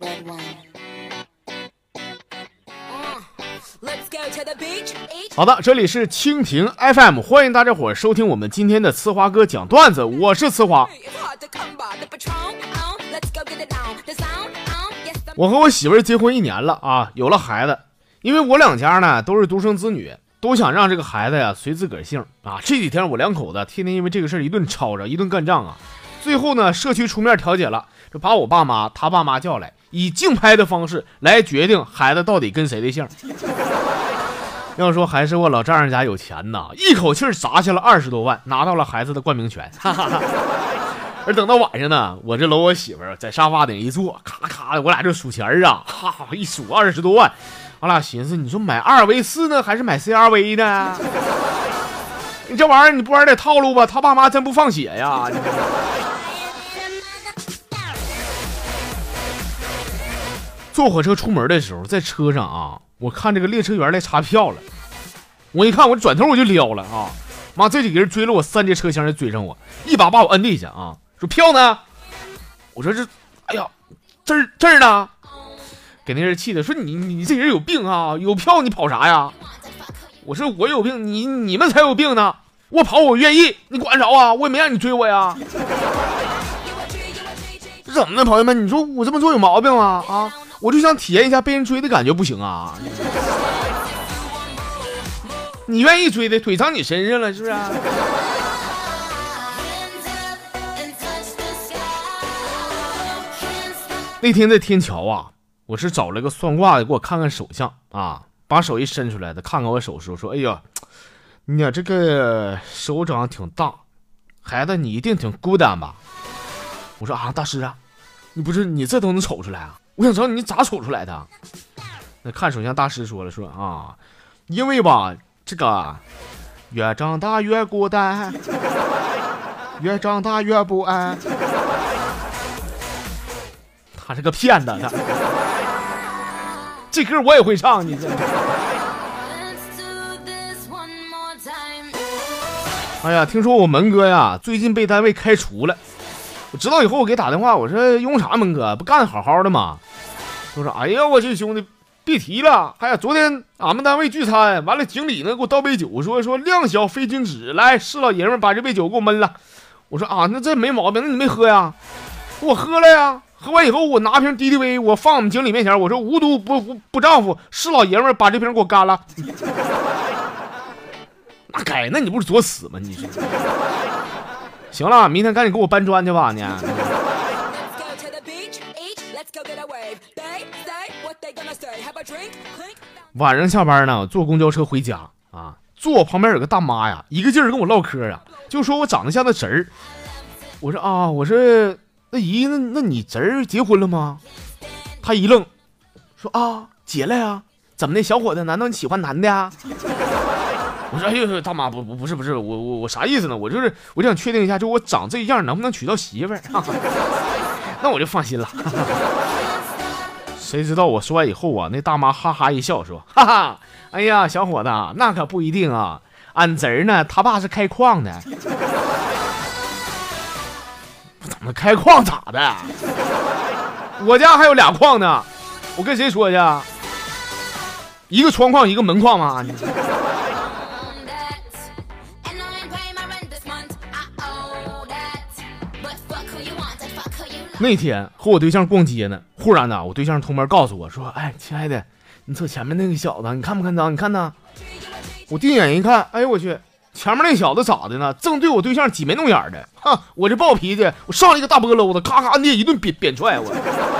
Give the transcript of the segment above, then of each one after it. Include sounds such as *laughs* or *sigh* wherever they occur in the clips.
red wine. Uh. 好的，这里是蜻蜓 FM，欢迎大家伙儿收听我们今天的呲花哥讲段子，我是呲花。Uh. Uh, 我和我媳妇儿结婚一年了啊，有了孩子，因为我两家呢都是独生子女，都想让这个孩子呀随自个儿姓啊。这几天我两口子天天因为这个事儿一顿吵着，一顿干仗啊。最后呢，社区出面调解了，就把我爸妈、他爸妈叫来，以竞拍的方式来决定孩子到底跟谁的姓。要说还是我老丈人家有钱呐，一口气砸下了二十多万，拿到了孩子的冠名权。哈哈哈。而等到晚上呢，我这搂我媳妇儿在沙发顶一坐，咔咔的，我俩就数钱儿啊，哈哈一数二十多万，俺俩寻思，你说买二 v 四呢，还是买 CRV 呢？*laughs* 你这玩意儿你不玩点套路吧？他爸妈真不放血呀！你坐火车出门的时候，在车上啊，我看这个列车员来查票了，我一看，我转头我就撩了啊！妈，这几个人追了我三节车厢就追上我，一把把我摁地下啊，说票呢？我说这，哎呀，这儿这儿呢？给那人气的说你你这人有病啊！有票你跑啥呀？我说我有病，你你们才有病呢！我跑我愿意，你管着啊？我也没让你追我呀！*laughs* 这怎么的，朋友们？你说我这么做有毛病吗？啊，我就想体验一下被人追的感觉，不行啊？你愿意追的，腿长你身上了，是不是？hands up and touch the sky. Hands up. 那天在天桥啊，我是找了个算卦的给我看看手相啊，把手一伸出来的，看看我手势，说：“哎呀，你这个手掌挺大，孩子你一定挺孤单吧？”我说：“啊，大师啊，你不是你这都能瞅出来啊？我想知道你咋瞅出来的。”那看手相大师说了说啊，因为吧这个越长大越孤单，越长大越不安。他是个骗子，他这歌我也会唱，你这。哎呀，听说我门哥呀，最近被单位开除了。我知道以后，我给打电话，我说用啥门哥，不干好好的吗？他说：“哎呀，我去兄弟，别提了。哎呀，昨天俺们单位聚餐，完了经理呢给我倒杯酒，说说量小非君子，来是老爷们把这杯酒给我闷了。我说啊，那这没毛病，那你没喝呀？我喝了呀。喝完以后，我拿瓶敌敌畏，我放我们经理面前，我说无毒不不不丈夫，是老爷们把这瓶给我干了。那该，那你不是作死吗？你是。行了，明天赶紧给我搬砖去吧，你。晚上下班呢，坐公交车回家啊，坐我旁边有个大妈呀，一个劲儿跟我唠嗑啊，就说我长得像那侄儿。我说啊，我说那姨，那那你侄儿结婚了吗？她一愣，说啊，结了呀。怎么的，小伙子？难道你喜欢男的呀？我说哎呦，大妈不不不是不是，我我我啥意思呢？我就是我想确定一下，就我长这样能不能娶到媳妇儿？*laughs* 那我就放心了。谁知道我说完以后啊那大妈哈哈一笑说哈哈哎呀小伙子那可不一定啊俺侄儿呢他爸是开矿的。怎么开矿咋的？我家还有俩矿呢我跟谁说去啊？一个窗框一个门框吗？那天和我对象逛街呢忽然呢，我对象偷摸告诉我说：“哎，亲爱的，你瞅前面那个小子，你看不看着？你看呢。”我定眼一看，哎呦我去，前面那小子咋的呢？正对我对象挤眉弄眼的，哈！我这暴脾气，我上来一个大波搂子，咔咔捏一顿扁扁踹我。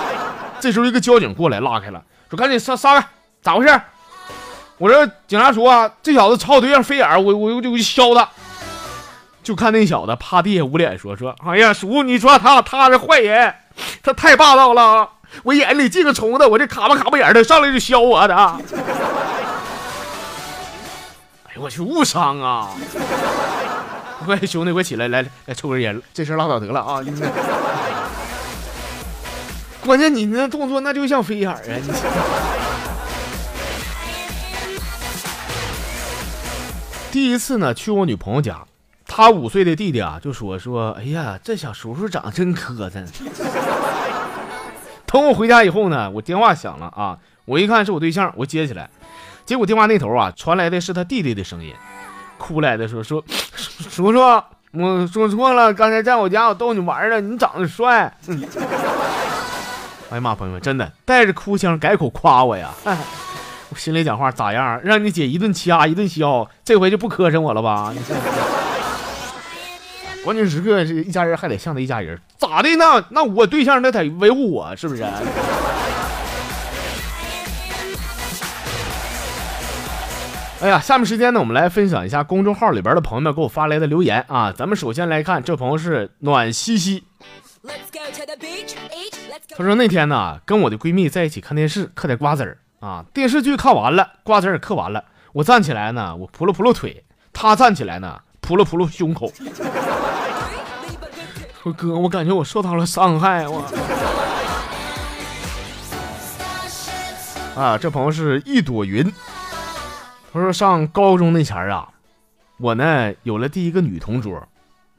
*laughs* 这时候一个交警过来拉开了，说赶紧杀杀开，咋回事？我说警察叔啊，这小子朝我对象飞眼儿，我我我就削他。就看那小子趴地下捂脸说说，哎呀叔，你说他他是坏人，他太霸道了，我眼里进个虫子，我这卡巴卡巴眼的上来就削我的。哎呦我去，误伤啊！快兄弟，快起来，来来抽根烟，这事拉倒得了啊！关键你那动作那就像飞眼啊！你第一次呢去我女朋友家，她五岁的弟弟啊就说说，哎呀，这小叔叔长得真磕碜。等我回家以后呢，我电话响了啊，我一看是我对象，我接起来，结果电话那头啊传来的是他弟弟的声音，哭来的说说叔叔，我说错了，刚才在我家我逗你玩了，你长得帅。*laughs* 哎呀妈，朋友们，真的带着哭腔改口夸我呀！*laughs* 我心里讲话咋样？让你姐一顿掐一顿削，这回就不磕碜我了吧？你关键时刻，这一家人还得像他一家人，咋的？呢那我对象那得维护我，是不是？*laughs* 哎呀，下面时间呢，我们来分享一下公众号里边的朋友们给我发来的留言啊。咱们首先来看，这朋友是暖西西.他说那天呢，跟我的闺蜜在一起看电视，嗑点瓜子儿啊。电视剧看完了，瓜子儿也嗑完了，我站起来呢，我扑噜扑噜腿，她站起来呢，扑噜扑噜胸口。说哥，我感觉我受到了伤害，我。啊，这朋友是一朵云。他说上高中那前儿啊，我呢有了第一个女同桌，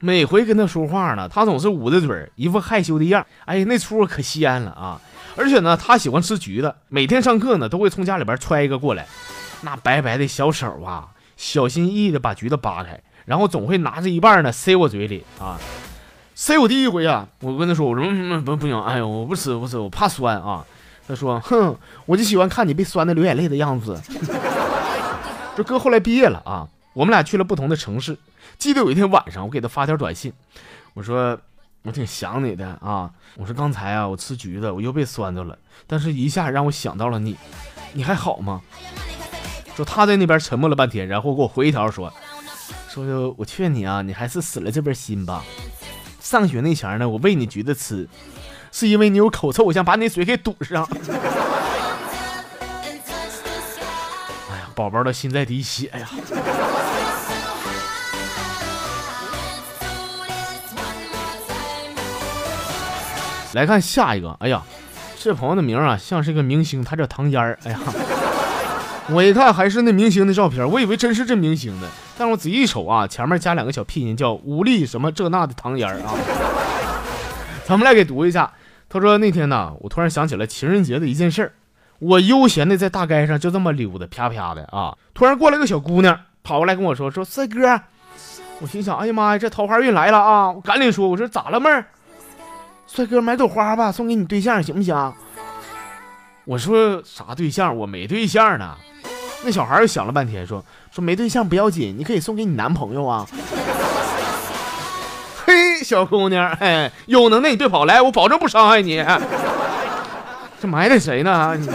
每回跟她说话呢，她总是捂着嘴，一副害羞的样儿。哎，那出可鲜了啊！而且呢，她喜欢吃橘子，每天上课呢都会从家里边揣一个过来，那白白的小手啊，小心翼翼的把橘子扒开，然后总会拿着一半呢塞我嘴里啊。塞我第一回啊，我跟他说，我说嗯嗯不不行，哎呦，我不吃不吃，我怕酸啊。他说，哼，我就喜欢看你被酸的流眼泪的样子。*laughs* 这哥后来毕业了啊，我们俩去了不同的城市。记得有一天晚上，我给他发条短信，我说我挺想你的啊。我说刚才啊，我吃橘子，我又被酸着了，但是一下让我想到了你，你还好吗？说他在那边沉默了半天，然后给我回一条说，说我劝你啊，你还是死了这份心吧。上学那前呢，我喂你橘子吃，是因为你有口臭，我想把你嘴给堵上。*laughs* 哎呀，宝宝的心在滴血呀。来看下一个，哎呀，这朋友的名啊，像是个明星，他叫唐嫣儿。哎呀，我一看还是那明星的照片，我以为真是这明星呢，但我仔细一瞅啊，前面加两个小拼音，叫吴丽什么这那的唐嫣儿啊。*laughs* 咱们来给读一下，他说那天呢，我突然想起了情人节的一件事儿，我悠闲的在大街上就这么溜达，啪啪的啊，突然过来个小姑娘，跑过来跟我说说帅哥，我心想，哎呀妈呀，这桃花运来了啊！我赶紧说，我说咋了妹儿？帅哥买朵花吧，送给你对象行不行？我说啥对象？我没对象呢。那小孩又想了半天，说说没对象不要紧，你可以送给你男朋友啊。*laughs* 嘿，小姑娘，哎，有能耐你别跑来，我保证不伤害你。*laughs* 这埋汰谁呢？你 *laughs*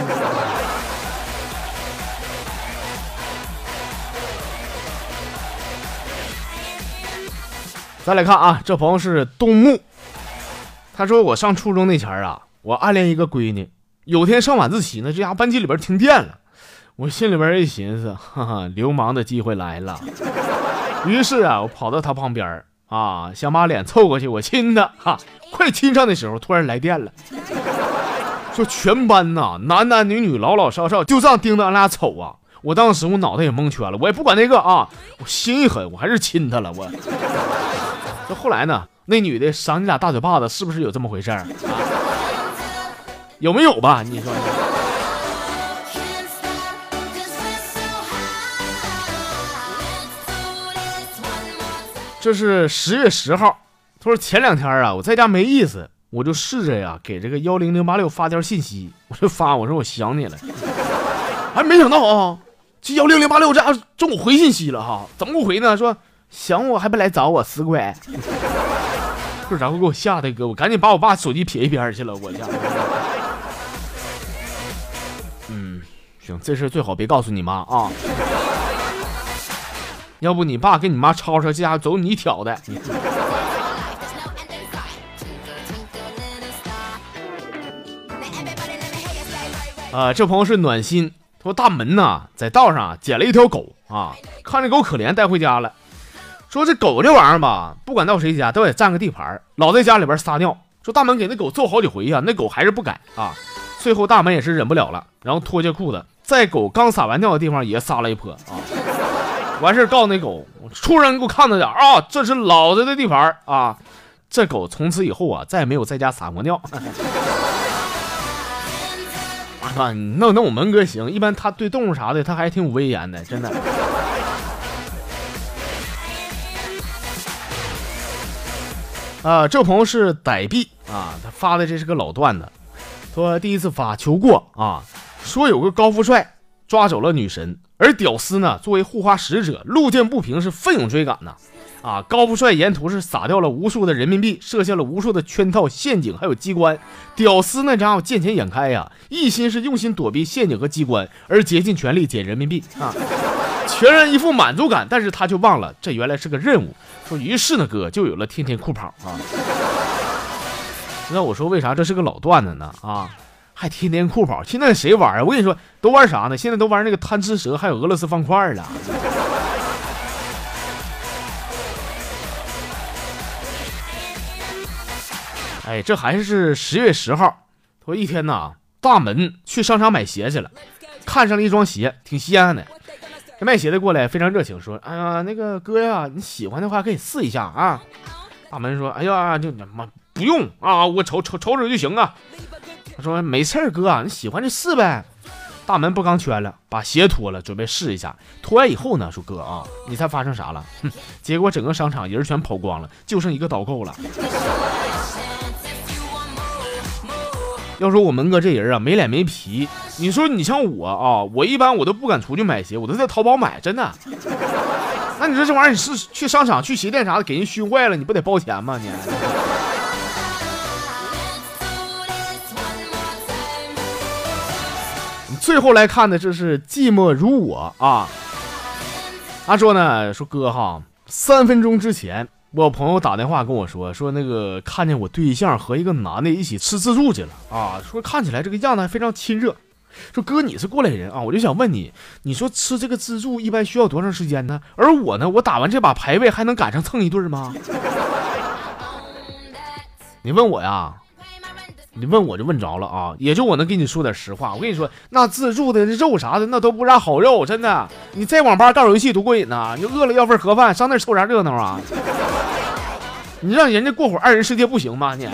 再来看啊，这朋友是东木，他说我上初中那前儿啊，我暗恋一个闺女，有天上晚自习呢，这家班级里边停电了，我心里边一寻思，哈哈，流氓的机会来了。*laughs* 于是啊，我跑到他旁边儿啊，想把脸凑过去，我亲他，哈，快亲上的时候，突然来电了，说全班呐，男男女女，老老少少，就这样盯着俺俩瞅啊。我当时我脑袋也蒙圈了，我也不管那个啊，我心一狠，我还是亲他了，我。这后来呢，那女的赏你俩大嘴巴子，是不是有这么回事有没有吧？你说。这是十月十号，他说前两天啊，我在家没意思，我就试着呀给这个幺零零八六发条信息，我就发我说我想你了，还，没想到啊，这幺零零八六这还中午回信息了哈，怎么不回呢？说想我还不来找我，死鬼！*laughs* 这然后给我吓得哥，我赶紧把我爸手机撇一边去了，我家。嗯，行，这事最好别告诉你妈啊。要不你爸跟你妈吵吵，这家伙走你挑的。啊，这朋友是暖心，他说大门呐，在道上捡了一条狗啊，看这狗可怜，带回家了。说这狗这玩意儿吧，不管到谁家都得占个地盘，老在家里边撒尿。说大门给那狗揍好几回呀、那狗还是不改啊。最后大门也是忍不了了，然后脱下裤子，在狗刚撒完尿的地方也撒了一泼啊。完事告诉那狗，畜生，你给我看着点啊，这是老子的地盘啊。这狗从此以后啊，再也没有在家撒过尿。*laughs* 啊，那那我门哥行，一般他对动物啥的，他还挺有威严的，真的。*laughs* 啊，这朋友是歹币啊，他发的这是个老段子，说第一次发求过啊，说有个高富帅抓走了女神，而屌丝呢作为护花使者，路见不平是奋勇追赶呐。啊，高富帅沿途是撒掉了无数的人民币，设下了无数的圈套、陷阱，还有机关。屌丝那家伙见钱眼开呀，一心是用心躲避陷阱和机关，而竭尽全力捡人民币啊，全然一副满足感。但是他就忘了，这原来是个任务。说于是呢，哥就有了天天酷跑啊。那我说为啥这是个老段子呢？啊，还天天酷跑，现在谁玩啊？我跟你说，都玩啥呢？现在都玩那个贪吃蛇，还有俄罗斯方块了。哎，这还是十月十号，说一天呐，大门去商场买鞋去了，看上了一双鞋，挺稀罕的。这卖鞋的过来非常热情，说：“哎呀，那个哥呀，你喜欢的话可以试一下啊。”大门说：“哎呀，就妈不用啊，我瞅瞅瞅瞅就行啊。”说：“没事儿，哥，你喜欢就试呗。”大门不刚圈了，把鞋脱了，准备试一下。脱完以后呢，说：“哥啊，你猜发生啥了？”哼，结果整个商场人全跑光了，就剩一个导购了。要说我门哥这人啊，没脸没皮。你说你像我啊，我一般我都不敢出去买鞋，我都在淘宝买，真的。*laughs* 那你说这玩意儿，你是去商场、去鞋店啥的，给人熏坏了，你不得包钱吗？你。最后来看的，这是寂寞如我啊。他说呢，说哥哈，三分钟之前。我朋友打电话跟我说，说那个看见我对象和一个男的一起吃自助去了啊，说看起来这个样子还非常亲热。说哥你是过来人啊，我就想问你，你说吃这个自助一般需要多长时间呢？而我呢，我打完这把排位还能赶上蹭一顿吗？*laughs* 你问我呀？你问我就问着了啊，也就我能跟你说点实话。我跟你说，那自助的肉啥的那都不啥好肉，真的。你在网吧打游戏多过瘾呐！你饿了要份盒饭，上那凑啥热闹啊？你让人家过会二人世界不行吗？你。